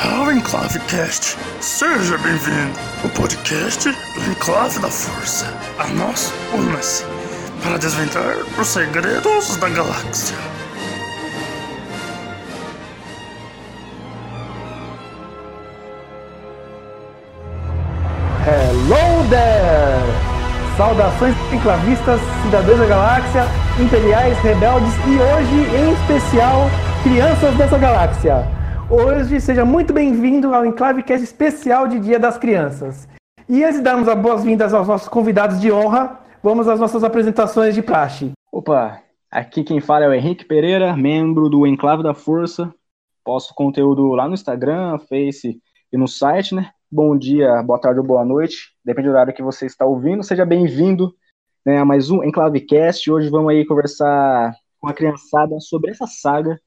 Ao Enclavecast, seja bem-vindo. O podcast do Enclave da Força. A nós, una-se para desvendar os segredos da galáxia. Saudações enclavistas, cidadãos da galáxia, imperiais, rebeldes e hoje, em especial, crianças dessa galáxia. Hoje, seja muito bem-vindo ao Enclavecast especial de Dia das Crianças. E antes de darmos as boas-vindas aos nossos convidados de honra, vamos às nossas apresentações de praxe. Opa, aqui quem fala é o Henrique Pereira, membro do Enclave da Força. Posto conteúdo lá no Instagram, Face e no site, né? Bom dia, boa tarde ou boa noite, depende do horário que você está ouvindo. Seja bem-vindo né, a mais um Enclavecast. Hoje vamos aí conversar com a criançada sobre essa saga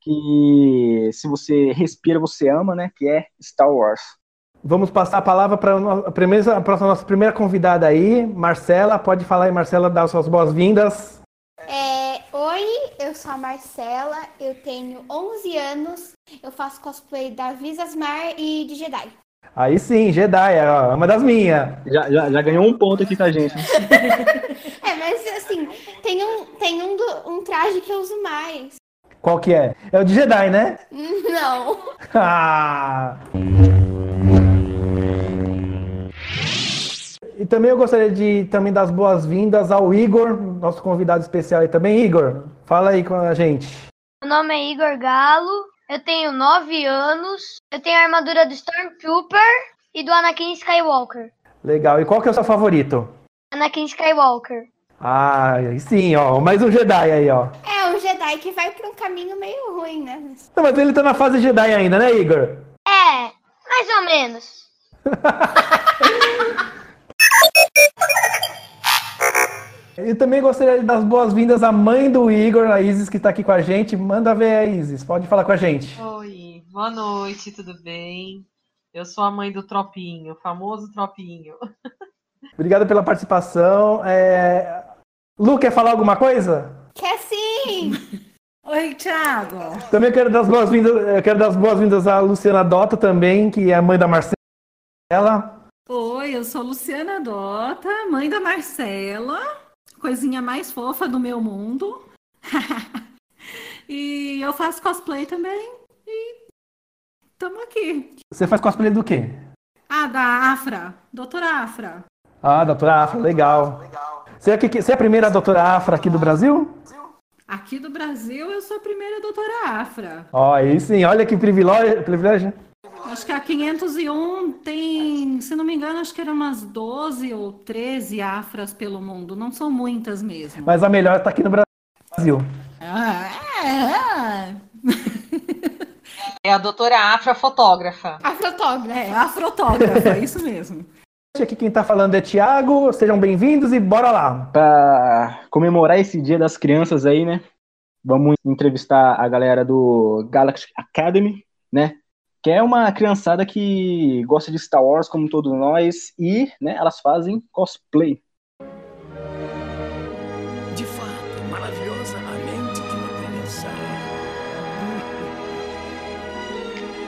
que, se você respira, você ama, né? Que é Star Wars. Vamos passar a palavra para a primeira- para a nossa primeira convidada aí, Marcela. Pode falar aí, Marcela, dar suas boas-vindas. É, oi, eu sou a Marcela, eu tenho 11 anos, eu faço cosplay da Visasmar e de Jedi. Aí sim, Jedi, ó, uma das minhas. Já, já, já ganhou um ponto aqui com a gente. É, mas assim, tem um, tem um, do- um traje que eu uso mais. Qual que é? É o de Jedi, né? Não. Ah! E também eu gostaria de também dar as boas-vindas ao Igor, nosso convidado especial aí também. Igor, fala aí com a gente. Meu nome é Igor Galo, eu tenho 9 anos, eu tenho a armadura do Stormtrooper e do Anakin Skywalker. Legal. E qual que é o seu favorito? Anakin Skywalker. Ah, sim, ó. Mais um Jedi aí, ó. É um Jedi que vai pra um caminho meio ruim, né? Não, mas ele tá na fase Jedi ainda, né, Igor? É, mais ou menos. E também gostaria de dar as boas-vindas à mãe do Igor, a Isis, que tá aqui com a gente. Manda ver a Isis, pode falar com a gente. Oi, boa noite, tudo bem? Eu sou a mãe do Tropinho, o famoso Tropinho. Obrigado pela participação. É... Lu, quer falar alguma coisa? Quer sim! Oi, Thiago. Também quero dar as boas-vindas, eu quero dar as boas-vindas à Luciana Dota também, que é a mãe da Marcela. Oi, eu sou Luciana Dota, mãe da Marcela, coisinha mais fofa do meu mundo. e eu faço cosplay também. E tamo aqui. Você faz cosplay do quê? Ah, da Afra, doutora Afra. Ah, doutora Afra, legal. Você é, que- você é a primeira doutora Afra aqui do Brasil? Aqui do Brasil, eu sou a primeira doutora Afra. Ó, aí sim, olha que privilégio. privilégio. Acho que a 501 tem, se não me engano, acho que eram umas 12 ou 13 Afras pelo mundo. Não são muitas mesmo. Mas a melhor tá aqui no Brasil. Ah, é, É a doutora Afra fotógrafa. A fotógrafa. é, a fotógrafa, isso mesmo. Aqui quem tá falando é Thiago, sejam bem-vindos e bora lá. Para comemorar esse Dia das Crianças aí, né? Vamos entrevistar a galera do Galaxy Academy, né? Que é uma criançada que gosta de Star Wars, como todos nós, e né, elas fazem cosplay. De fato, maravilhosa a mente de uma criança.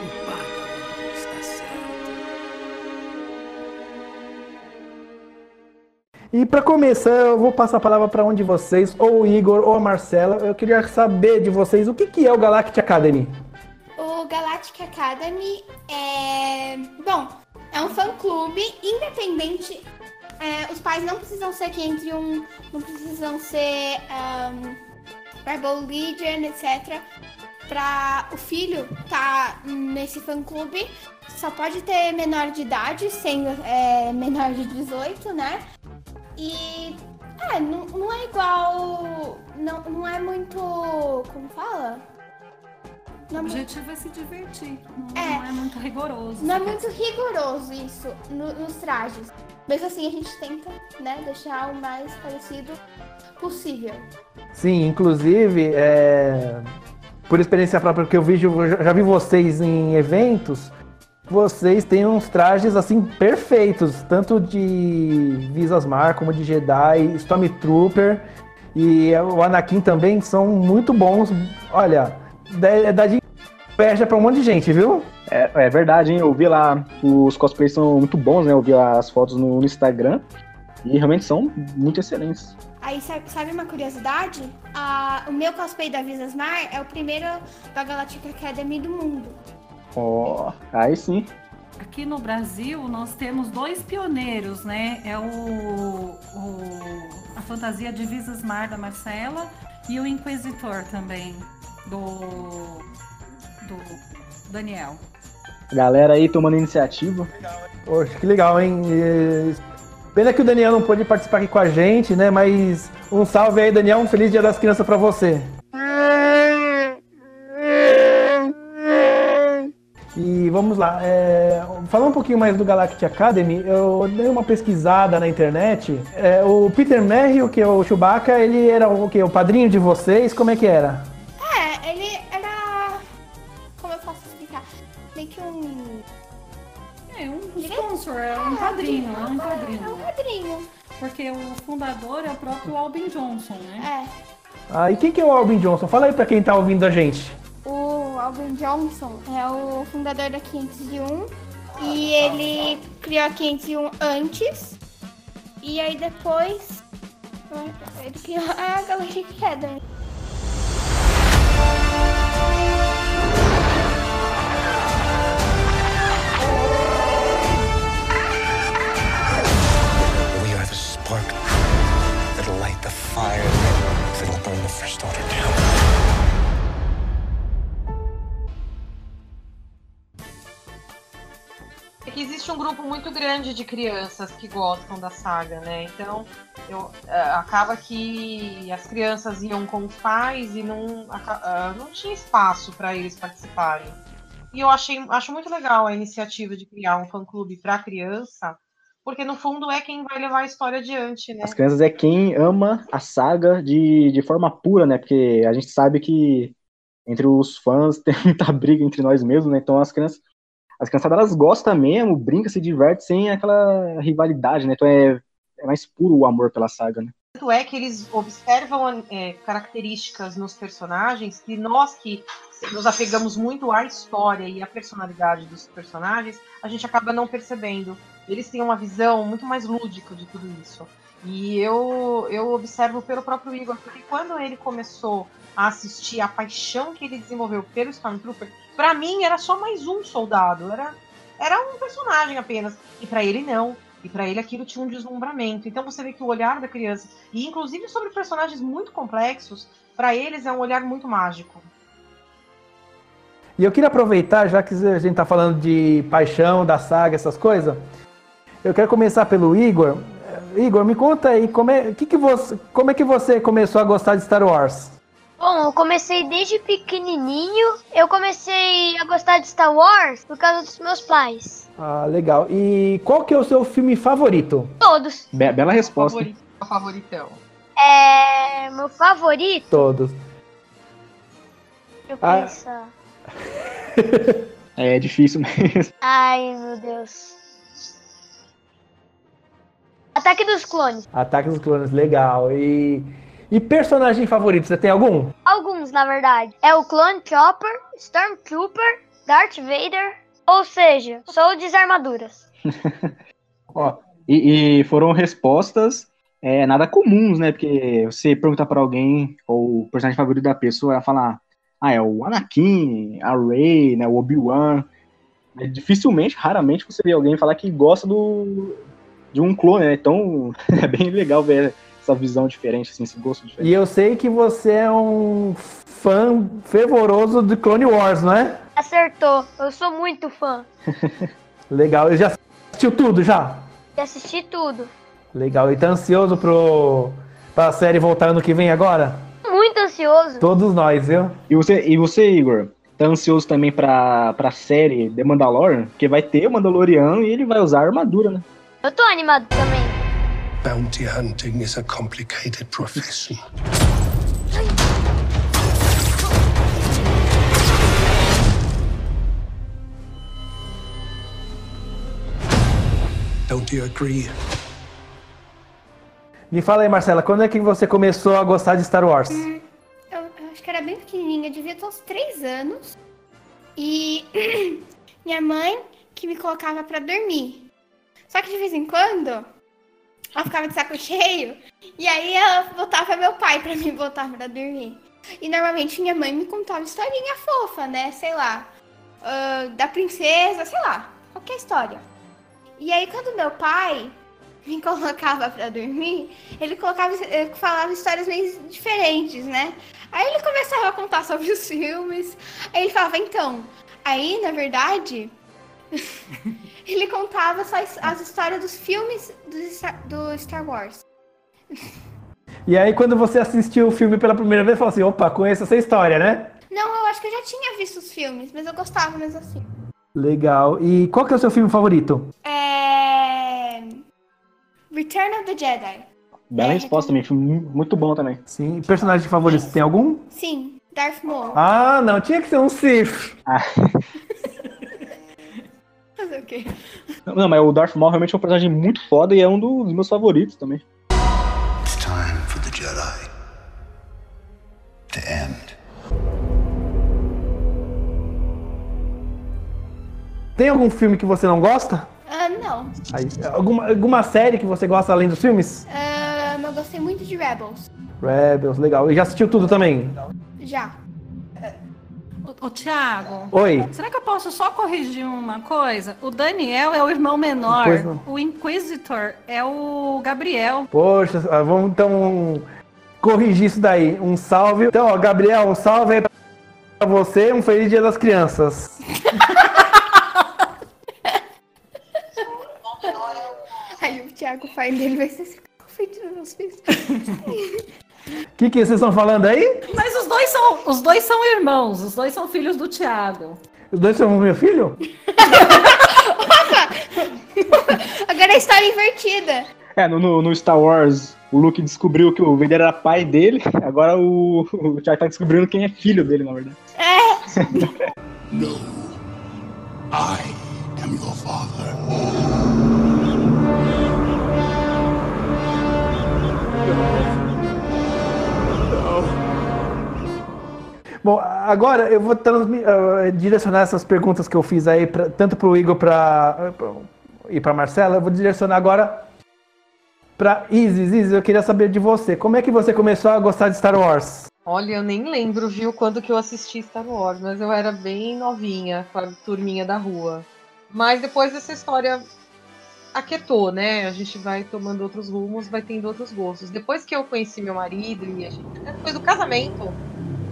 O Padawan está certo. E para começar, eu vou passar a palavra para um de vocês, ou o Igor ou a Marcela. Eu queria saber de vocês o que, que é o Galactic Academy. Galactic Academy é. Bom, é um fã-clube independente. É, os pais não precisam ser quem entre um. Não precisam ser. Um, Rebel Legion, etc. Pra o filho tá nesse fã-clube. Só pode ter menor de idade, sendo é, menor de 18, né? E. É, não, não é igual. Não, não é muito. Como fala? O Não muito objetivo é se divertir. Não É. não é muito rigoroso. Não é muito rigoroso isso no- nos trajes. Mesmo assim, a gente tenta, né, deixar o mais parecido possível. Sim, inclusive, é, por experiência própria que eu vejo, eu já- já vi vocês em eventos, vocês têm uns trajes assim perfeitos, tanto de Visas Mar como de Jedi, Stormtrooper e o Anakin também são muito bons. Olha, dá dá de inveja pra um monte de gente, viu? É, é verdade, hein? Eu vi lá, os cosplays são muito bons, né? Eu vi lá as fotos no, no Instagram e realmente são muito excelentes. Aí, sabe, sabe uma curiosidade? Ah, o meu cosplay da Visas Mar é o primeiro da Galactic Academy do mundo. Ó, aí sim. Aqui no Brasil, nós temos dois pioneiros, né? É o, o- a fantasia de Visas Mar da Marcela e o Inquisitor também, do, do Daniel. Galera aí tomando iniciativa. Poxa, que legal, hein? Pena que o Daniel não pôde participar aqui com a gente, né? Mas um salve aí, Daniel. Um feliz Dia das Crianças pra você. E vamos lá. é, falar um pouquinho mais do Galactic Academy, eu dei uma pesquisada na internet. É, o Peter Merrill, que é o Chewbacca, ele era o quê? O padrinho de vocês? Como é que era? É, ele era. Como eu posso explicar? Meio que um. É um sponsor, é um padrinho, é um É um padrinho. padrinho. Porque o fundador é o próprio Albin Johnson, né? É. Ah, e quem que é o Albin Johnson? Fala aí pra quem tá ouvindo a gente. O Albin Johnson é o fundador da 501 e ele criou a 501 antes e aí depois ele criou a Galactic Academy. Grande de crianças que gostam da saga, né? Então, eu, é, acaba que as crianças iam com os pais e não, ah, não tinha espaço para eles participarem. E eu achei, acho muito legal a iniciativa de criar um fã-clube para criança, porque no fundo é quem vai levar a história adiante, né? As crianças é quem ama a saga de, de forma pura, né? Porque a gente sabe que entre os fãs tem muita briga entre nós mesmos, né? Então as crianças, as criançadas elas gostam mesmo, brincam, se divertem sem aquela rivalidade, né? Então é, é mais puro o amor pela saga, né? Tanto é que eles observam é, características nos personagens que nós que nos apegamos muito à história e à personalidade dos personagens, a gente acaba não percebendo. Eles têm uma visão muito mais lúdica de tudo isso. E eu, eu observo pelo próprio Igor, porque quando ele começou a assistir a paixão que ele desenvolveu pelo Stormtrooper, pra mim era só mais um soldado, era, era um personagem apenas. E pra ele não. E pra ele aquilo tinha um deslumbramento. Então você vê que o olhar da criança, e inclusive sobre personagens muito complexos, pra eles é um olhar muito mágico. E eu queria aproveitar, já que a gente tá falando de paixão, da saga, essas coisas, eu quero começar pelo Igor. Igor, me conta aí, como é que que você, como é que você começou a gostar de Star Wars? Bom, eu comecei desde pequenininho. Eu comecei a gostar de Star Wars por causa dos meus pais. Ah, legal. E qual que é o seu filme favorito? Todos. Be- bela resposta. Favorito, favoritão. É. Meu favorito. Todos. Eu Ah. pensar. É difícil mesmo. Ai, meu Deus. Ataque dos clones. Ataque dos Clones, legal. E, e personagem favorito, você tem algum? Alguns, na verdade. É o Clone Chopper, Stormtrooper, Darth Vader. Ou seja, sou desarmaduras. Ó, e, e foram respostas é, nada comuns, né? Porque você perguntar pra alguém qual o personagem favorito da pessoa, ela falar, ah, é o Anakin, a Rey, né, o Obi-Wan. É, Dificilmente, raramente você vê alguém falar que gosta do, de um clone, né? Então é bem legal ver essa visão diferente, assim, esse gosto diferente. E eu sei que você é um fã fervoroso de Clone Wars, não é? Acertou. Eu sou muito fã. Legal. Eu já assistiu tudo já? E assisti tudo. Legal. E tá ansioso pro, pra série voltar ano que vem agora? Muito ansioso. Todos nós, viu? E você, e você, Igor, tá ansioso também pra, pra série The Mandalorian? Porque vai ter o Mandaloriano e ele vai usar a armadura, né? Eu tô animado também. Bounty hunting is a complicated profession. Don't you agree? Me fala aí, Marcela, quando é que você começou a gostar de Star Wars? Eu, eu acho que era bem pequenininha, devia ter uns 3 anos. E minha mãe que me colocava pra dormir. Só que de vez em quando ela ficava de saco cheio e aí ela botava meu pai pra me botar pra dormir. E normalmente minha mãe me contava historinha fofa, né? Sei lá. ah, da princesa, sei lá. Qualquer história. E aí quando meu pai me colocava pra dormir, ele colocava, ele falava histórias meio diferentes, né? Aí ele começava a contar sobre os filmes. Aí ele falava, então, aí na verdade, ele contava só as, as histórias dos filmes do, Star- do Star Wars. E aí, quando você assistiu o filme pela primeira vez, falou assim: opa, conheço essa história, né? Não, eu acho que eu já tinha visto os filmes, mas eu gostava mesmo assim. Legal. E qual que é o seu filme favorito? É. Return of the Jedi. Bela É, resposta também, filme mu- muito bom também. Sim. Personagem favorito, tem algum? Sim, Darth Maul. Ah, não, tinha que ser um Sith. Fazer o quê? Não, mas o Darth Maul realmente é um personagem muito foda e é um dos meus favoritos também. It's time for the Jedi to end. Tem algum filme que você não gosta? Ah, não. Aí, alguma, alguma série que você gosta além dos filmes? Ah, eu gostei muito de Rebels. Rebels, legal. E já assistiu tudo também? Já. Ô, Thiago, Oi. será que eu posso só corrigir uma coisa? O Daniel é o irmão menor, o Inquisitor é o Gabriel. Poxa, ah, vamos então corrigir isso daí. Um salve. Então, ó, Gabriel, um salve aí pra você. Um feliz dia das crianças. Aí o Thiago, o pai dele, vai ser assim, dos meus filhos. O que, que vocês estão falando aí? Mas são, os dois são irmãos, os dois são filhos do Thiago. Os dois são meu filho? Agora é a história invertida. É, no, no- Star Wars, o Luke descobriu que o Vader era pai dele, agora o, o Thiago tá descobrindo quem é filho dele, na verdade. No. I am your father. Bom, agora eu vou eh, direcionar essas perguntas que eu fiz aí, pra, tanto pro Igor pra, pra- e pra Marcela, eu vou direcionar agora pra Isis. Isis, eu queria saber de você. Como é que você começou a gostar de Star Wars? Olha, eu nem lembro, viu, quando que eu assisti Star Wars, mas eu era bem novinha, com a turminha da rua. Mas depois essa história aquietou, né? A gente vai tomando outros rumos, vai tendo outros gostos. Depois que eu conheci meu marido e a gente, depois do casamento,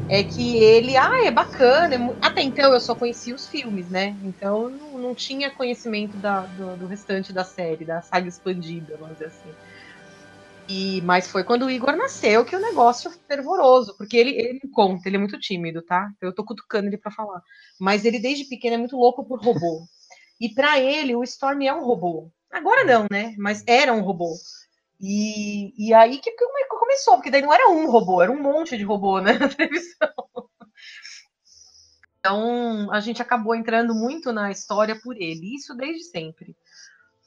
é que ele, ah, é bacana. é mu-" Até então eu só conhecia os filmes, né? Então não, não tinha conhecimento da- do, do restante da série, da saga expandida, vamos dizer assim. E, mas foi quando o Igor nasceu que o negócio fervoroso, porque ele, ele me conta, ele é muito tímido, tá? Eu tô cutucando ele pra falar. Mas ele desde pequeno é muito louco por robô. E pra ele o Storm é um robô. Agora não, né? Mas era um robô. E, e aí que come- começou, porque daí não era um robô, era um monte de robô, né, na televisão. Então a gente acabou entrando muito na história por ele, isso desde sempre.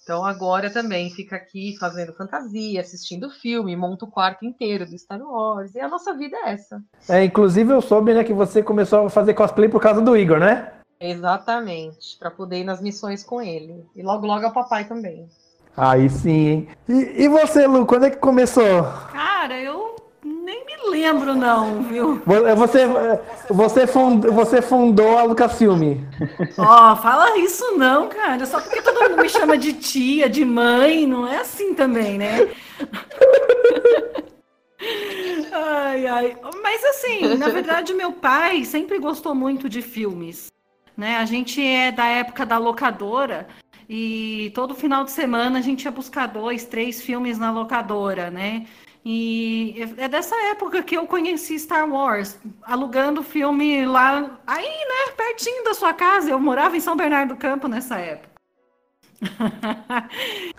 Então agora também fica aqui fazendo fantasia, assistindo filme, monta o quarto inteiro do Star Wars. E a nossa vida é essa. É, inclusive eu soube né, que você começou a fazer cosplay por causa do Igor, né? Exatamente, para poder ir nas missões com ele. E logo logo é o papai também. Aí sim, hein? E, e você, Lu, quando é que começou? Cara, eu nem me lembro não, viu? Vo- Você, você, fund, você fundou a Lucasfilm. Ó, fala isso não, cara. Só porque todo mundo me chama de tia, de mãe, não é assim também, né? Ai, ai. Mas assim, na verdade, meu pai sempre gostou muito de filmes. Né? A gente é da época da locadora e todo final de semana a gente ia buscar dois, três filmes na locadora, né? E é dessa época que eu conheci Star Wars, alugando filme lá, aí, né, pertinho da sua casa. Eu morava em São Bernardo do Campo nessa época.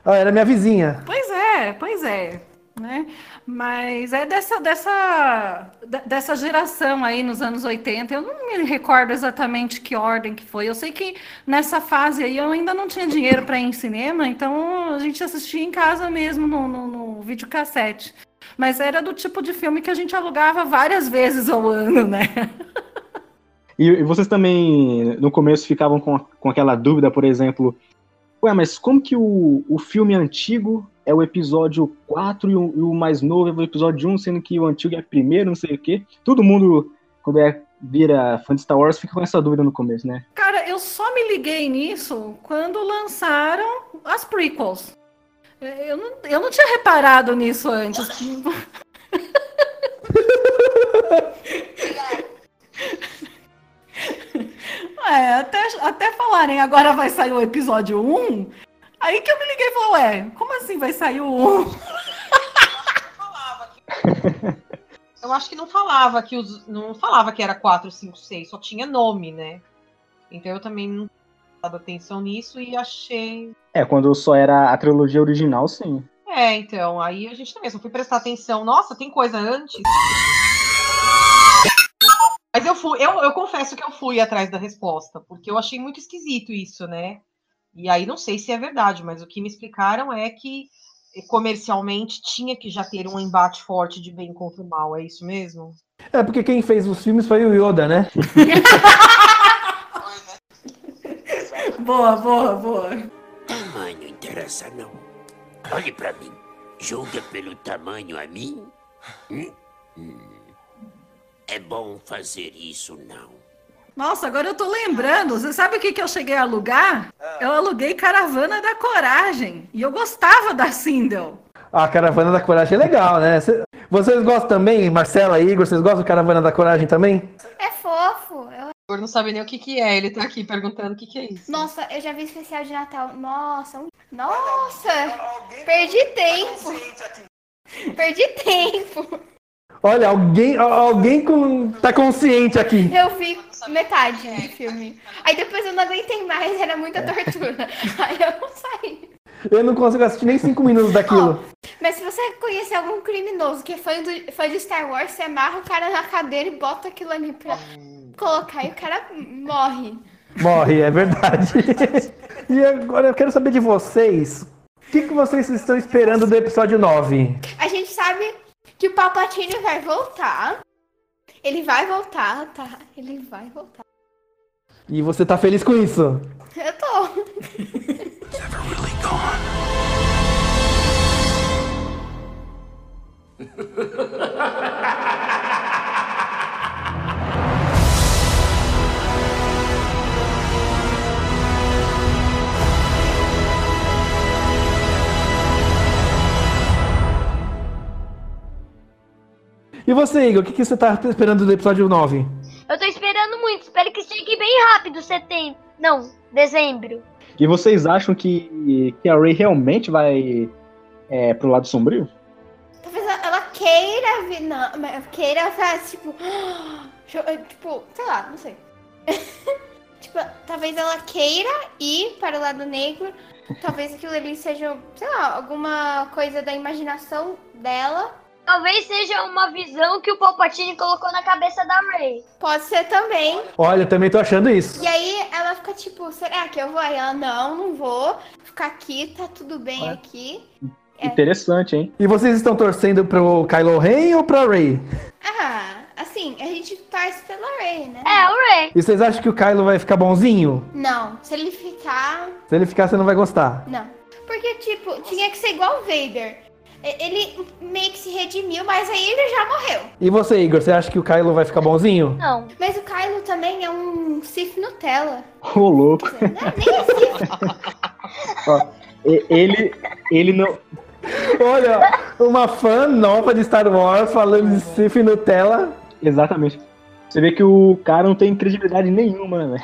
Ah, era minha vizinha. Pois é, pois é. Né? Mas é dessa, dessa, de- dessa geração aí nos anos 80. Eu não me recordo exatamente que ordem que foi. Eu sei que nessa fase aí eu ainda não tinha dinheiro para ir em cinema, então a gente assistia em casa mesmo no, no, no videocassete. Mas era do tipo de filme que a gente alugava várias vezes ao ano, né? E, e vocês também, no começo, ficavam com, com aquela dúvida, por exemplo, ué, mas como que o, o filme antigo é o episódio 4 e o, e o mais novo é o episódio 1, sendo que o antigo é primeiro, não sei o quê? Todo mundo, quando é, vira fã de Star Wars, fica com essa dúvida no começo, né? Cara, eu só me liguei nisso quando lançaram as prequels. Eu não, eu não tinha reparado nisso antes. É, até, até falarem agora vai sair o episódio 1. Aí que eu me liguei e falei, ué, como assim vai sair o 1? Eu acho que não falava que os. Não falava que era 4, 5, 6, só tinha nome, né? Então eu também não tinha dado atenção nisso e achei. É, quando só era a trilogia original, sim. É, então, aí a gente também só fui prestar atenção. Nossa, tem coisa antes. Mas eu fui, eu, eu confesso que eu fui atrás da resposta, porque eu achei muito esquisito isso, né? E aí não sei se é verdade, mas o que me explicaram é que eh, comercialmente tinha que já ter um embate forte de bem contra o mal, é isso mesmo? É porque quem fez os filmes foi o Yoda, né? Boa, boa, boa. Tamanho interessa não. Olhe pra mim. Julga pelo tamanho a mim? Hum? Hum. É bom fazer isso, não. Nossa, agora eu tô lembrando. Você sabe o que, que eu cheguei a alugar? Eu aluguei Caravana da Coragem. E eu gostava da Sindel. A Caravana da Coragem é legal, né? Cê- Vocês gostam também, Marcela, Igor, vocês gostam da Caravana da Coragem também? É fofo. Eu- O Igor não sabe nem o que, que é, ele tá aqui perguntando o que, que é isso. Nossa, eu já vi especial de Natal. Nossa, um- nossa, perdi tempo. Perdi tempo. Olha, alguém, al- alguém com, tá consciente aqui. Eu vi metade do filme. Aí depois eu não aguentei mais, era muita tortura. Aí eu não saí. Eu não consigo assistir nem cinco minutos daquilo. Mas se você conhecer algum criminoso que é fã, do, fã de Star Wars, você amarra o cara na cadeira e bota aquilo ali pra colocar e o cara morre. Morre, é verdade. e agora eu quero saber de vocês. O que, que vocês estão esperando do episódio 9? A gente sabe que o Palpatine vai voltar. Ele vai voltar, tá? Ele vai voltar. E você tá feliz com isso? Eu tô. Never really gone. E você, Igor, o que, que você tá esperando do episódio 9? Eu tô esperando muito, espero que chegue bem rápido, setembro. Não, dezembro. E vocês acham que, que a Rey realmente vai é, pro lado sombrio? Talvez ela- queira vir. Não, mas queira fazer, tipo. eu- Tipo, sei lá, não sei. tipo, talvez ela queira ir para o lado negro. Talvez aquilo ali seja, sei lá, alguma coisa da imaginação dela. Talvez seja uma visão que o Palpatine colocou na cabeça da Rey. Pode ser também. Olha, eu também tô achando isso. E aí ela fica tipo, será que eu vou? Aí ela, não, não vou. Ficar aqui, tá tudo bem Olha. aqui. É. Interessante, hein? E vocês estão torcendo pro Kylo Ren ou pra Rey? Ah, assim, a gente torce pela Rey, né? É, o Rey. E vocês acham que o Kylo vai ficar bonzinho? Não, se ele ficar, Se ele ficar, você não vai gostar. Não. Porque, tipo, tinha que ser igual o Vader. Ele meio que se redimiu, mas aí ele já morreu. E você, Igor, você acha que o Kylo vai ficar bonzinho? Não. Mas o Kylo também é um Sif Nutella. Ô, louco. Não é nem Sif. Ó, ele, ele não. Olha, uma fã nova de Star Wars falando de Sif Nutella. Exatamente. Você vê que o cara não tem credibilidade nenhuma, né?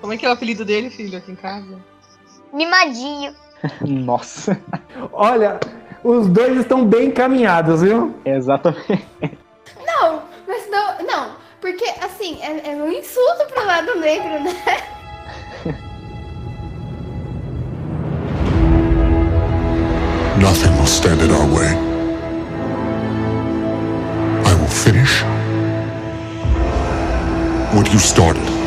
Como é que é o apelido dele, filho, aqui em casa? Mimadinho. Nossa. Olha, os dois estão bem encaminhados, viu? Exatamente. Não, mas não, não porque assim, é, é um insulto pro lado negro, né? Nothing will stand in our way. I will finish what you started.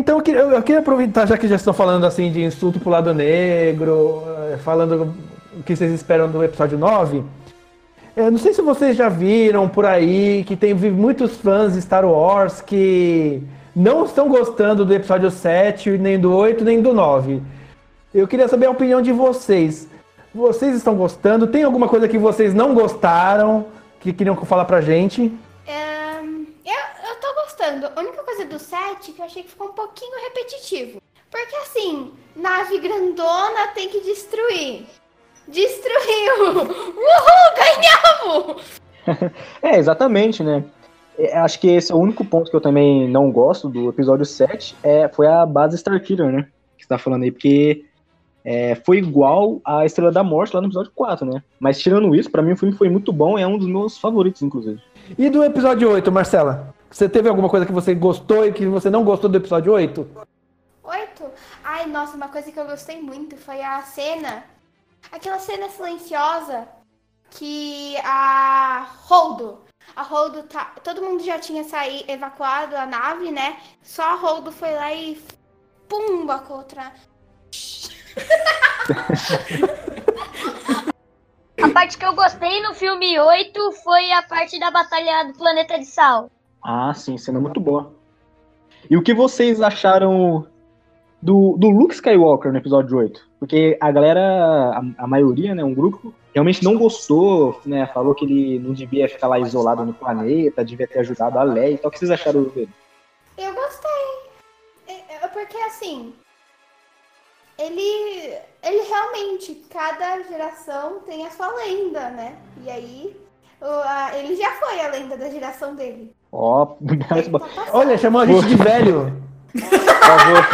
Então eu queria, eu queria aproveitar, já que já estão falando assim de insulto pro lado negro, eh, falando o que vocês esperam do episódio 9. Eu não sei se vocês já viram por aí que tem muitos fãs de Star Wars que não estão gostando do episódio 7, nem do 8, nem do 9. Eu queria saber a opinião de vocês. Vocês estão gostando? Tem alguma coisa que vocês não gostaram que queriam falar pra gente? Gostando. A única coisa do 7 que eu achei que ficou um pouquinho repetitivo. Porque assim, nave grandona tem que destruir. Destruiu! Uhul, ganhamos! É, exatamente, né? É, acho que esse é o único ponto que eu também não gosto do episódio 7, é, foi a base Starkiller, né? Que você tá falando aí, porque é, foi igual a Estrela da Morte lá no episódio 4, né? Mas tirando isso, pra mim o filme foi muito bom, é um dos meus favoritos, inclusive. E do episódio 8, Marcela? Você teve alguma coisa que você gostou e que você não gostou do episódio 8? Oito? Ai, nossa, uma coisa que eu gostei muito foi a cena. Aquela cena silenciosa que a Holdo. A Holdo tá. Todo mundo já tinha saído, evacuado a nave, né? Só a Holdo foi lá e. Pumba contra. A parte que eu gostei no filme 8 foi a parte da Batalha do Planeta de Sal. Ah, sim, cena muito boa. E o que vocês acharam do, do Luke Skywalker no episódio 8? Porque a galera, a, a maioria, né, um grupo, realmente não gostou, né? Falou que ele não devia ficar lá isolado no planeta, devia ter ajudado a Leia e tal. O que vocês acharam dele? Eu gostei. Porque assim. Ele. Ele realmente, cada geração tem a sua lenda, né? E aí. ele já foi a lenda da geração dele. Ó, passando. Olha, chamou a gente de velho. por favor.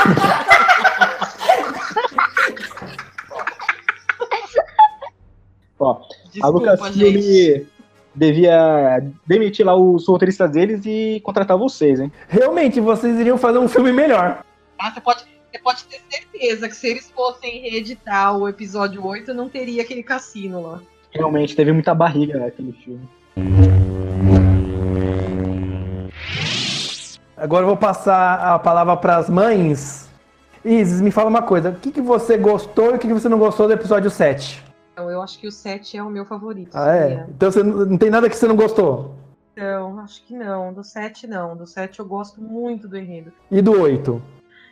Ó, a Desculpa, Lucasfilm gente. devia demitir lá os roteiristas deles e contratar vocês, hein? Realmente, vocês iriam fazer um filme melhor. Ah, você pode, você pode ter certeza que se eles fossem reeditar o episódio 8, não teria aquele cassino lá. Realmente teve muita barriga naquele filme. Agora eu vou passar a palavra para as mães. Isis, me fala uma coisa. O que, que você gostou e o que, que você não gostou do episódio 7? Então, eu acho que o 7 é o meu favorito. Ah, é? Então você não não tem nada que você não gostou. Então, acho que não. Do 7 não. Do 7 eu gosto muito do enredo. E do 8?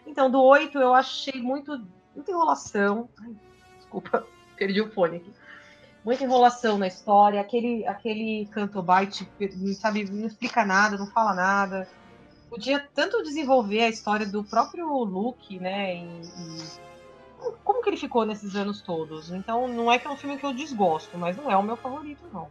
Então, do 8 eu achei muito. Muita enrolação. Ai, desculpa, perdi o fone aqui. Muita enrolação na história. Aquele, aquele Cantobite, sabe, não explica nada, não fala nada. Podia tanto desenvolver a história do próprio Luke, né? E, e como que ele ficou nesses anos todos. Então, não é que é um filme que eu desgosto, mas não é o meu favorito, não.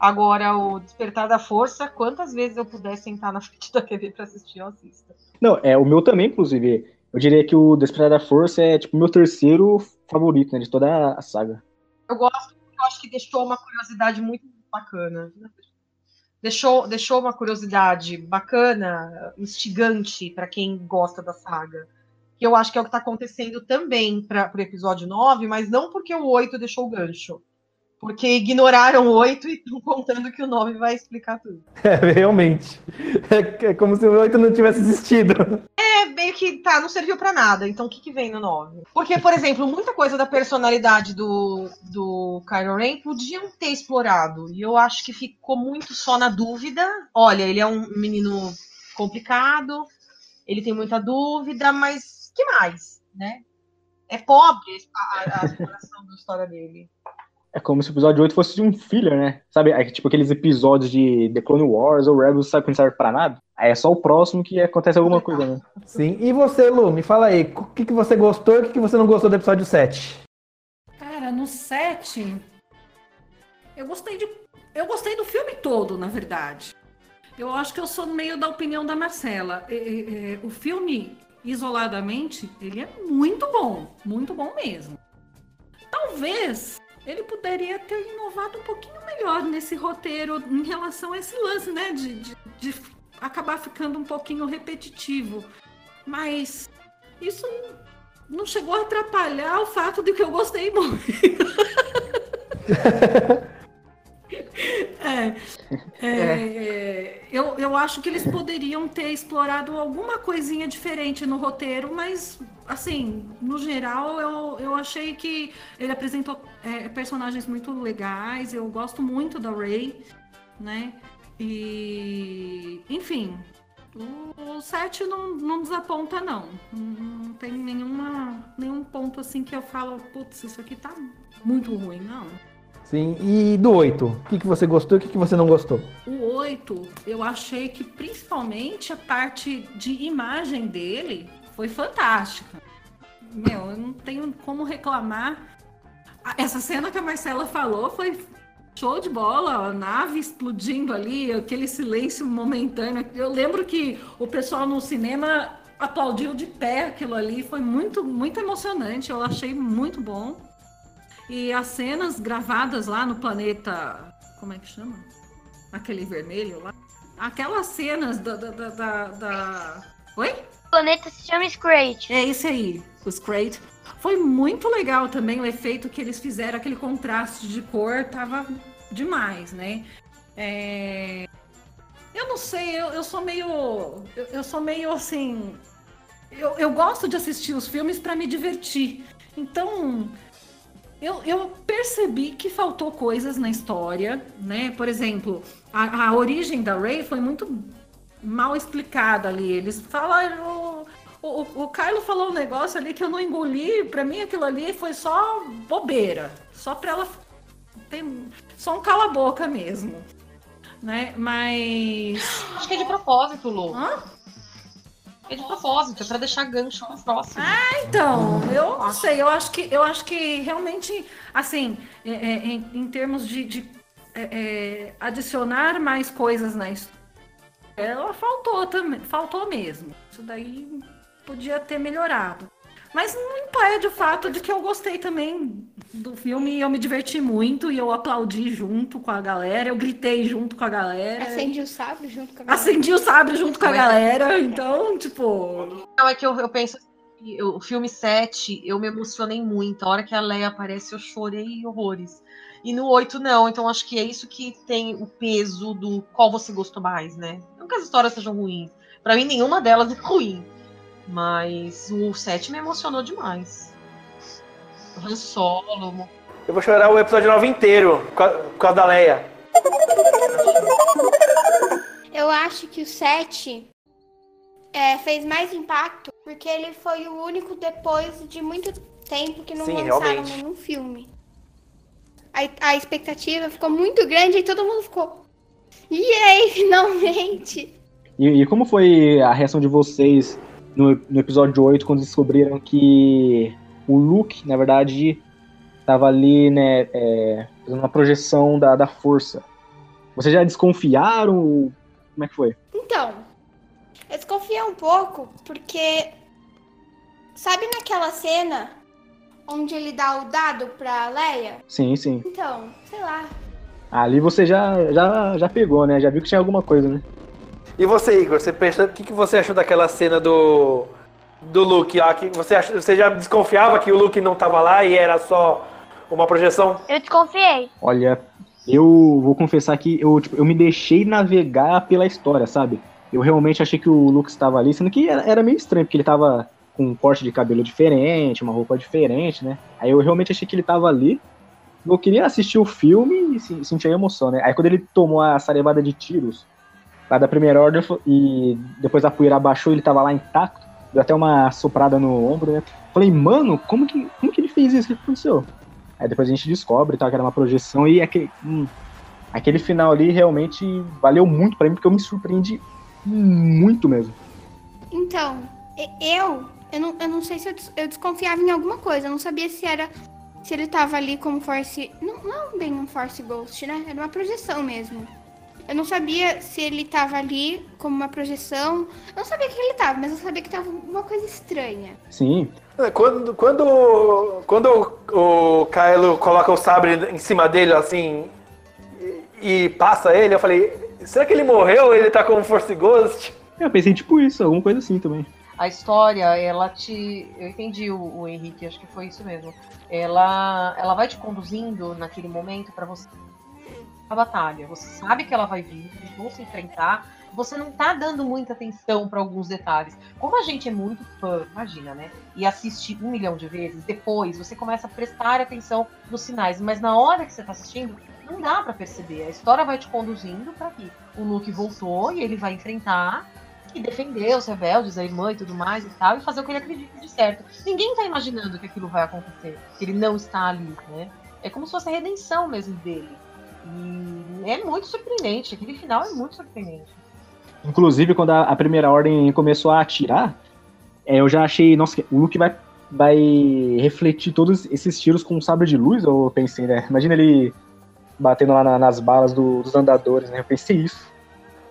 Agora, o Despertar da Força, quantas vezes eu puder sentar na frente da TV pra assistir, eu assisto. Não, é o meu também, inclusive. Eu diria que o Despertar da Força é tipo meu terceiro favorito, né, de toda a saga. Eu gosto porque eu acho que deixou uma curiosidade muito bacana. Deixou, deixou uma curiosidade bacana, instigante para quem gosta da saga. Que eu acho que é o que está acontecendo também para o episódio 9, mas não porque o 8 deixou o gancho. Porque ignoraram o 8 e estão contando que o 9 vai explicar tudo. É, realmente. É, é como se o 8 não tivesse existido. É meio que tá, não serviu pra nada. Então o que, que vem no 9? Porque, por exemplo, muita coisa da personalidade do, do Kylo Ren podiam ter explorado. E eu acho que ficou muito só na dúvida. Olha, ele é um menino complicado, ele tem muita dúvida, mas que mais, né? É pobre a, a, exploração da história dele. É como se o episódio 8 fosse um filler, né? Sabe, é tipo aqueles episódios de The Clone Wars ou Rebels, sabe, que não serve pra nada? Aí é só o próximo que acontece alguma coisa, né? Sim. E você, Lu, me fala aí. O que, que você gostou e o que, que você não gostou do episódio 7? Cara, no 7, eu gostei de. Eu gostei do filme todo, na verdade. Eu acho que eu sou meio da opinião da Marcela. É, é, é, o filme, isoladamente, ele é muito bom. Muito bom mesmo. Talvez ele poderia ter inovado um pouquinho melhor nesse roteiro em relação a esse lance, né? De, de, de acabar ficando um pouquinho repetitivo. Mas isso não chegou a atrapalhar o fato de que eu gostei muito. é, é, é. Eu, eu acho que eles poderiam ter explorado alguma coisinha diferente no roteiro, mas, assim, no geral, eu, eu achei que ele apresentou é, personagens muito legais. Eu gosto muito da Ray, né? E, enfim, o 7 não, não desaponta, não. Não tem nenhuma, nenhum ponto assim que eu falo, putz, isso aqui tá muito ruim, não. Sim, e do 8, o que, que você gostou e o que, que você não gostou? O 8, eu achei que principalmente a parte de imagem dele foi fantástica. Meu, eu não tenho como reclamar. Essa cena que a Marcela falou foi Show de bola, a nave explodindo ali, aquele silêncio momentâneo. Eu lembro que o pessoal no cinema aplaudiu de pé aquilo ali, foi muito, muito emocionante, eu achei muito bom. E as cenas gravadas lá no planeta. Como é que chama? Aquele vermelho lá. Aquelas cenas da. da, da, da. Oi? O planeta se chama Scrate. É esse aí, o Scrate. Foi muito legal também o efeito que eles fizeram, aquele contraste de cor, tava demais, né? É... Eu não sei, eu, eu sou meio. Eu, eu, sou meio assim. Eu, eu gosto de assistir os filmes para me divertir. Então, eu, eu, percebi que faltou coisas na história, né? Por exemplo, a, a origem da Ray foi muito mal explicada ali. Eles falaram o, o Kylo falou um negócio ali que eu não engoli. Pra mim, aquilo ali foi só bobeira. Só pra ela ter. Só um cala-boca mesmo. Né? Mas. Acho que é de propósito, Lu. Hã? É de propósito, é pra deixar gancho pro próximo. Ah, então, eu não sei, eu acho que, eu acho que realmente, assim, é, é, em, em, termos de, de é, é adicionar mais coisas na história, ela faltou também, faltou mesmo. Isso daí podia ter melhorado. Mas não impede o fato de que eu gostei também do filme e eu me diverti muito e eu aplaudi junto com a galera, eu gritei junto com a galera. Acendi o sabre junto com a galera. Acendi o sabre junto com a galera, então, tipo. Não, é que eu, eu penso assim, o filme 7, eu me emocionei muito. A hora que a Leia aparece, eu chorei horrores. E no 8, não. Então acho que é isso que tem o peso do qual você gostou mais, né? Não que as histórias sejam ruins. Para mim, nenhuma delas é ruim. Mas o 7 me emocionou demais. O Han Solo. Eu vou chorar o episódio 9 inteiro por causa da Leia. Eu acho que o 7 é, fez mais impacto porque ele foi o único depois de muito tempo que não Sim, lançaram realmente. nenhum filme. A, a expectativa ficou muito grande e todo mundo ficou. E aí, finalmente? E, e como foi a reação de vocês no, no episódio 8, quando descobriram que o Luke, na verdade, estava ali, né, é, fazendo uma projeção da, da força. Vocês já desconfiaram? Como é que foi? Então, eu desconfiei um pouco, porque. Sabe naquela cena onde ele dá o dado pra Leia? Sim, sim. Então, sei lá. Ali você já, já, já pegou, né? Já viu que tinha alguma coisa, né? E você, Igor, você pensa, o que, que você achou daquela cena do do Luke lá? Que você, ach, você já desconfiava que o Luke não estava lá e era só uma projeção? Eu desconfiei. Olha, eu vou confessar que eu, tipo, eu me deixei navegar pela história, sabe? Eu realmente achei que o Luke estava ali, sendo que era, era meio estranho, porque ele estava com um corte de cabelo diferente, uma roupa diferente, né? Aí eu realmente achei que ele estava ali. Eu queria assistir o filme e sentir a emoção, né? Aí quando ele tomou a sarevada de tiros lá da primeira ordem e depois a poeira abaixou ele tava lá intacto, deu até uma soprada no ombro, né? Falei, mano, como que, como que ele fez isso? O que aconteceu? Aí depois a gente descobre tá, que era uma projeção e aquele, hum, aquele final ali realmente valeu muito para mim, porque eu me surpreendi muito mesmo. Então, eu, eu não, eu não sei se eu, eu desconfiava em alguma coisa, eu não sabia se era se ele tava ali como Force. Não, não bem um Force Ghost, né? Era uma projeção mesmo. Eu não sabia se ele tava ali como uma projeção. Eu não sabia que ele tava, mas eu sabia que tava uma coisa estranha. Sim. Quando, quando, quando o, o Kylo coloca o sabre em cima dele, assim, e, e passa ele, eu falei, será que ele morreu ou ele tá como Force Ghost? Eu pensei tipo isso, alguma coisa assim também. A história, ela te. Eu entendi o, o Henrique, acho que foi isso mesmo. Ela, ela vai te conduzindo naquele momento para você a batalha. Você sabe que ela vai vir, eles vão se enfrentar. Você não tá dando muita atenção para alguns detalhes. Como a gente é muito fã, imagina, né? E assiste um milhão de vezes, depois você começa a prestar atenção nos sinais. Mas na hora que você tá assistindo, não dá para perceber. A história vai te conduzindo para que o Luke voltou e ele vai enfrentar e defender os rebeldes, a irmã e tudo mais e tal, e fazer o que ele acredita de certo. Ninguém tá imaginando que aquilo vai acontecer, que ele não está ali, né? É como se fosse a redenção mesmo dele. E é muito surpreendente, aquele final é muito surpreendente. Inclusive, quando a, a primeira ordem começou a atirar, é, eu já achei, nossa, o Luke vai, vai refletir todos esses tiros com um sabre de luz, eu pensei, né? Imagina ele batendo lá na- nas balas do- dos andadores, né? Eu pensei isso.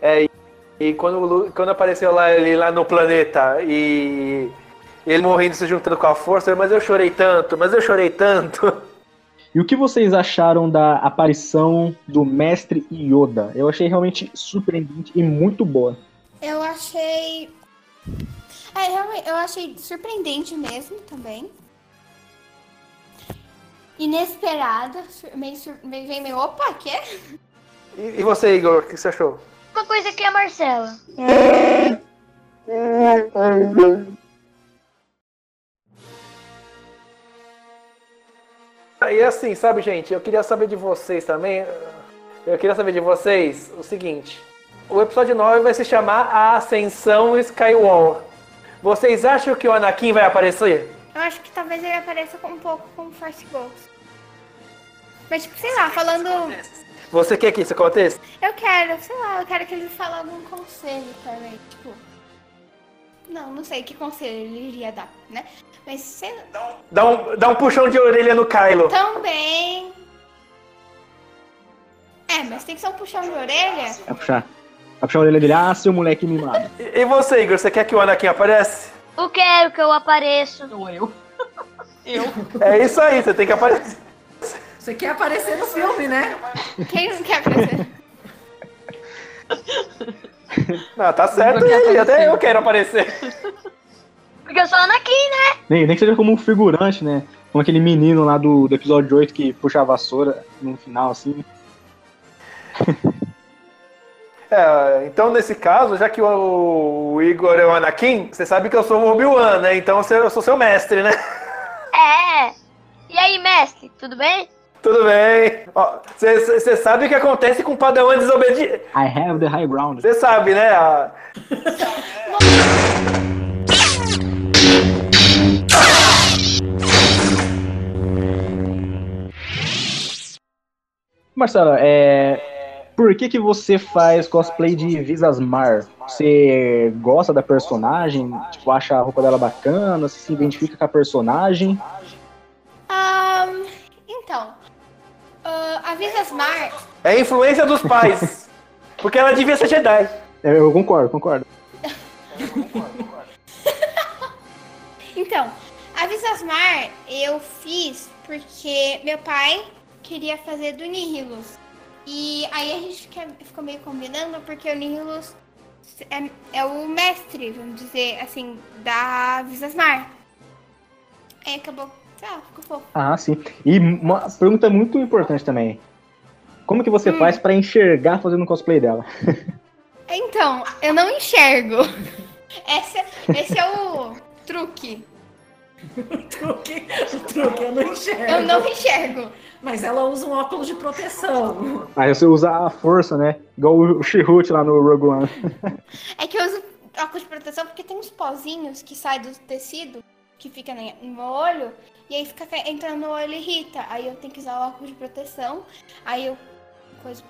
É, e, e quando, o Lu- quando apareceu lá ele lá no planeta e ele morrendo se juntando com a força, mas eu chorei tanto, mas eu chorei tanto. E o que vocês acharam da aparição do mestre Yoda? Eu achei realmente surpreendente e muito boa. Eu achei. É, eu achei surpreendente mesmo também. Inesperada. Meio, sur- meio, vem meio. Opa, quê? E, e você, Igor, o que você achou? Uma coisa que é a Marcela. E assim, sabe, gente, eu queria saber de vocês também. Eu queria saber de vocês o seguinte: o episódio 9 vai se chamar A Ascensão Skywalker. Vocês acham que o Anakin vai aparecer? Eu acho que talvez ele apareça com um pouco como Force Ghost. Mas, tipo, sei lá, falando. Você quer que isso aconteça? Eu quero, sei lá, eu quero que ele fale algum conselho também. Tipo. Não, não sei que conselho ele iria dar, né? Mas lá. Dá um, dá um puxão de orelha no Kylo. Também. É, mas tem que ser um puxão de orelha. Vai puxar. Vai puxar a orelha dele, ah, seu moleque mimado. E, e você, Igor, você quer que o Anakin apareça? Eu quero que eu apareça. Ou eu. Eu. É isso aí, você tem que aparecer. Você quer aparecer no filme, né? Quem não quer aparecer? Não, tá certo ele, aparecer. até eu quero aparecer. Porque eu sou Anakin, né? Nem, nem que seja como um figurante, né? Como aquele menino lá do, do episódio 8 que puxa a vassoura no final, assim. É, então nesse caso, já que o, o Igor é o Anakin, você sabe que eu sou o Obi-Wan, né? Então eu sou seu mestre, né? É. E aí, mestre, tudo bem? Tudo bem. Você sabe o que acontece com o Padawan desobediente? I have the high ground. Você sabe, né? A- Marcela, é. Por que, que você faz cosplay de Visas Mar? Você gosta da personagem? Tipo, acha a roupa dela bacana? Você se identifica com a personagem? Ahn, então. Ah, a Visas Mar. É a influência dos pais. Porque ela devia ser Jedi. É, Eu concordo, concordo. Então, a Visas Mar eu fiz porque meu pai queria fazer do Nihilus. E aí a gente fica- ficou meio combinando porque o Nihilus é, é o mestre, vamos dizer assim, da Visas Mar. Aí acabou. Ah, ficou fofo. Ah, sim. E uma pergunta muito importante também. Como que você faz pra enxergar fazendo cosplay dela? Então, eu não enxergo. Esse, esse é o truque. truque, o truque eu não enxergo. Eu não enxergo. Mas ela usa um óculos de proteção. Aí você usa a força, né? Igual o Chihut lá no Rogue One. É que eu uso óculos de proteção porque tem uns pozinhos que saem do tecido que fica no meu olho e aí fica ca- entrando no olho e irrita. Aí eu tenho que usar o óculos de proteção. Aí eu. Coisa...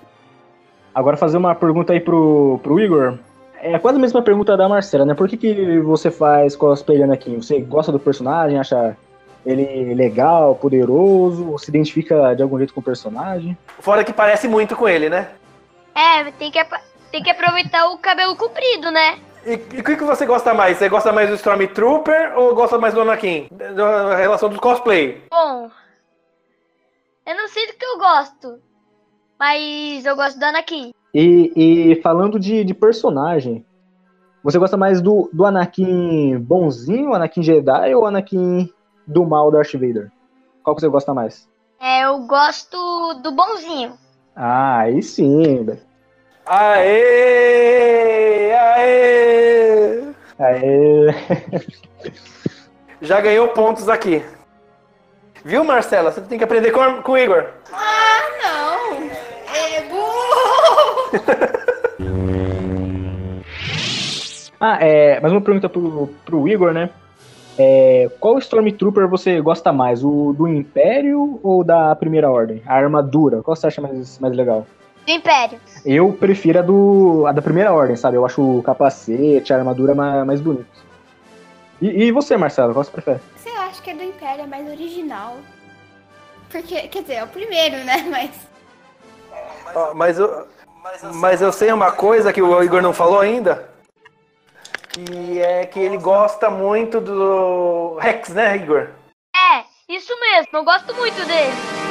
Agora fazer uma pergunta aí pro, pro Igor. É quase a mesma pergunta da Marcela, né? Por que, que você faz cosplay de Anakin? Você gosta do personagem, acha ele legal, poderoso, ou se identifica de algum jeito com o personagem? Fora que parece muito com ele, né? É, tem que, tem que aproveitar o cabelo comprido, né? E o que, que você gosta mais? Você gosta mais do Stormtrooper ou gosta mais do Anakin? Da relação dos cosplay. Bom, eu não sei do que eu gosto, mas eu gosto do Anakin. E, e falando de, de personagem, você gosta mais do, do Anakin bonzinho, Anakin Jedi ou Anakin do mal Darth Vader? Qual que você gosta mais? É, eu gosto do bonzinho. Ah, aí sim, velho. Aê! Aê! Aê. Já ganhou pontos aqui. Viu, Marcela? Você tem que aprender com, com o Igor. Ah, não! É burro! Ah, é, mais uma pergunta pro, pro Igor, né? É, qual Stormtrooper você gosta mais? O do Império ou da Primeira Ordem? A armadura, qual você acha mais, mais legal? Do Império. Eu prefiro a, do, a da Primeira Ordem, sabe? Eu acho o capacete, a armadura mais, mais bonito. E, e você, Marcelo, qual você prefere? Sei lá, acho que é do Império, é mais original. Porque, quer dizer, é o primeiro, né? Mas. Mas, eu, mas eu sei uma coisa que o Igor não falou ainda. Que é que ele gosta muito do Rex, né, Igor? É, isso mesmo, eu gosto muito dele.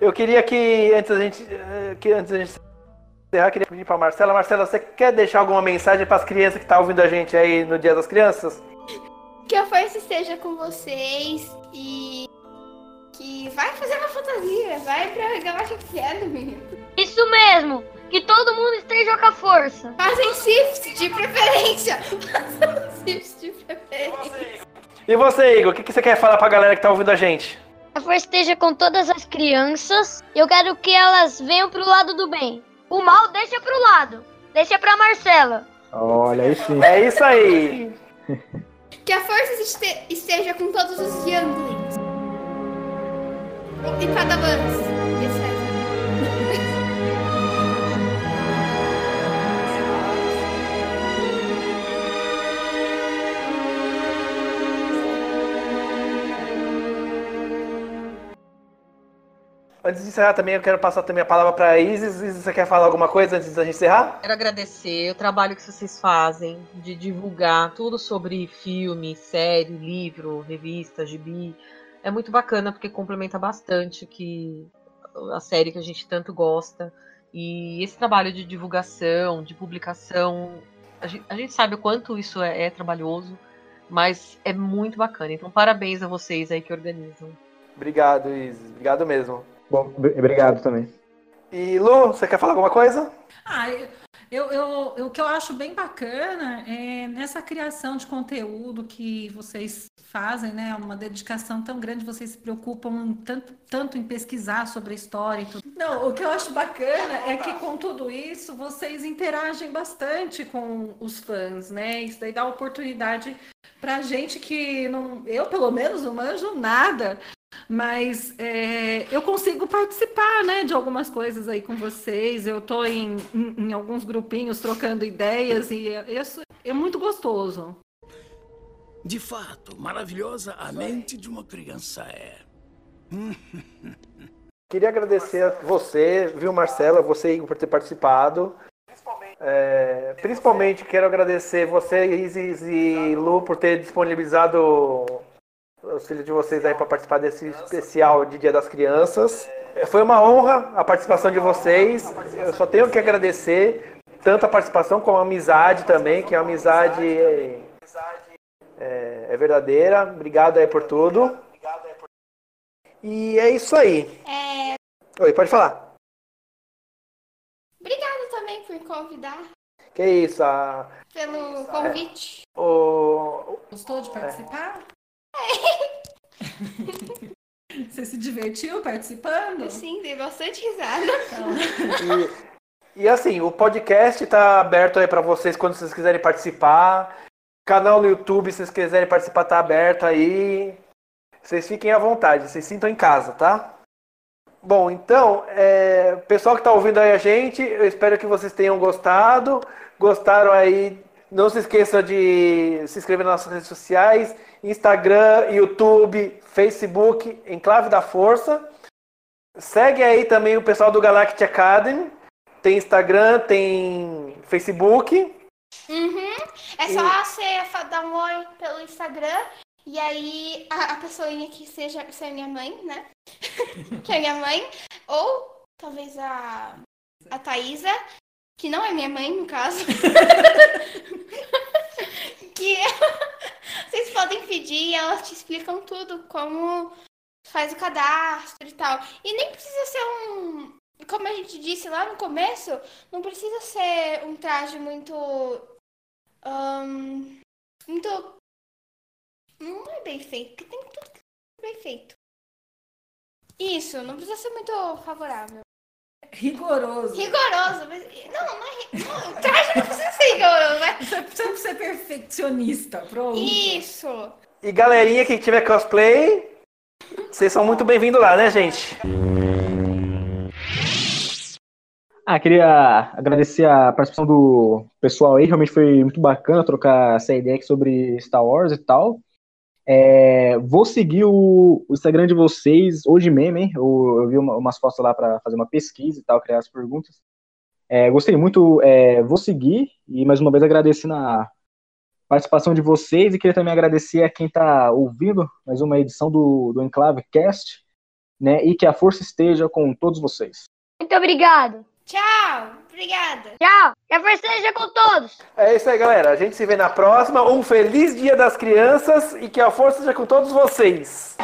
Eu queria que antes da gente, eh, que antes da gente encerrar, queria pedir para Marcela. Marcela, você quer deixar alguma mensagem para as crianças que estão ouvindo a gente aí no Dia das Crianças? Que a força esteja com vocês e. Que vai fazer uma fantasia, vai pra Galáxia Academy. Isso mesmo, que todo mundo esteja com a força. Fazem shifts de preferência. Fazem shifts de preferência. E você, Igor, o que, que você quer falar para a galera que está ouvindo a gente? A força esteja com todas as crianças. Eu quero que elas venham pro lado do bem. O mal deixa pro lado. Deixa pra Marcela. Olha aí sim. É isso aí. Que a força este- esteja com todos os younglings. E padawans, etc. Antes de encerrar também, eu quero passar também a palavra para a Isis. Isis, você quer falar alguma coisa antes da gente encerrar? Quero agradecer o trabalho que vocês fazem de divulgar tudo sobre filme, série, livro, revista, gibi. É muito bacana porque complementa bastante que a série que a gente tanto gosta. E esse trabalho de divulgação, de publicação, a gente, a gente sabe o quanto isso é, é trabalhoso, mas é muito bacana. Então, parabéns a vocês aí que organizam. Obrigado, Isis. Obrigado mesmo. Bom, ob- obrigado também. E Lu, você quer falar alguma coisa? Ah, eu, eu, eu- o que eu acho bem bacana é nessa criação de conteúdo que vocês fazem, né? Uma dedicação tão grande, vocês se preocupam tanto, tanto em pesquisar sobre a história e tudo. Não, o que eu acho bacana é que com tudo isso vocês interagem bastante com os fãs, né? Isso daí dá oportunidade pra gente que não, eu pelo menos não manjo nada. Mas é, eu consigo participar, né, de algumas coisas aí com vocês. Eu tô em, em, em alguns grupinhos trocando ideias e é- isso é muito gostoso. De fato, maravilhosa a mente de uma criança é. Queria agradecer a você, viu, Marcela, você, Igor, por ter participado. É, principalmente quero agradecer você, Isis e Lu, por ter disponibilizado os filhos de vocês aí para participar desse especial de Dia das Crianças. É, Foi uma honra a participação de vocês. Eu só tenho que agradecer tanto a participação como a amizade também, que a amizade é, é- é verdadeira. Obrigado aí por tudo. E é isso aí. É, Oi, pode falar. obrigada também por convidar, Que isso, a, pelo convite. o, Gostou de participar? Você se divertiu participando? Sim, dei bastante risada. E, e assim, o podcast está aberto aí para vocês quando vocês quiserem participar. Canal no YouTube, se vocês quiserem participar, tá aberto aí. Vocês fiquem à vontade, vocês sintam em casa, tá? Bom, então, é, pessoal que está ouvindo aí a gente, eu espero que vocês tenham gostado. Gostaram aí? Não se esqueça de se inscrever nas nossas redes sociais: Instagram, YouTube, Facebook, Enclave da Força. Segue aí também o pessoal do Galactic Academy. Tem Instagram, tem Facebook. Uhum. É só você fa- dar um oi pelo Instagram e aí a, a pessoinha que seja, seja minha mãe, né? que é minha mãe. Ou talvez a, a Thaísa, que não é minha mãe, no caso. que vocês podem pedir e elas te explicam tudo, como faz o cadastro e tal. E nem precisa ser um. Como a gente disse lá no começo, não precisa ser um traje muito. ahn, muito. Não é bem feito, porque tem tudo que é bem feito. Isso, não precisa ser muito favorável. Rigoroso. Rigoroso, mas. Não, não é. Não, o traje não precisa ser rigoroso, né? Você precisa ser perfeccionista, pronto. Isso! E galerinha que tiver cosplay, vocês são muito bem-vindos lá, né, gente? Ah, queria agradecer a participação do pessoal aí, realmente foi muito bacana trocar essa ideia aqui sobre Star Wars e tal. É, vou seguir o, o Instagram de vocês hoje mesmo, hein? Eu, eu vi uma- umas fotos lá para fazer uma pesquisa e tal, criar as perguntas. É, gostei muito, é, vou seguir e mais uma vez agradecendo a participação de vocês e queria também agradecer a quem está ouvindo mais uma edição do, do Enclave Cast, né? E que a força esteja com todos vocês. Muito obrigado. Tchau! Obrigada! Tchau. Que a força seja com todos. É isso aí, galera. A gente se vê na próxima. Um feliz Dia das Crianças e que a força seja com todos vocês.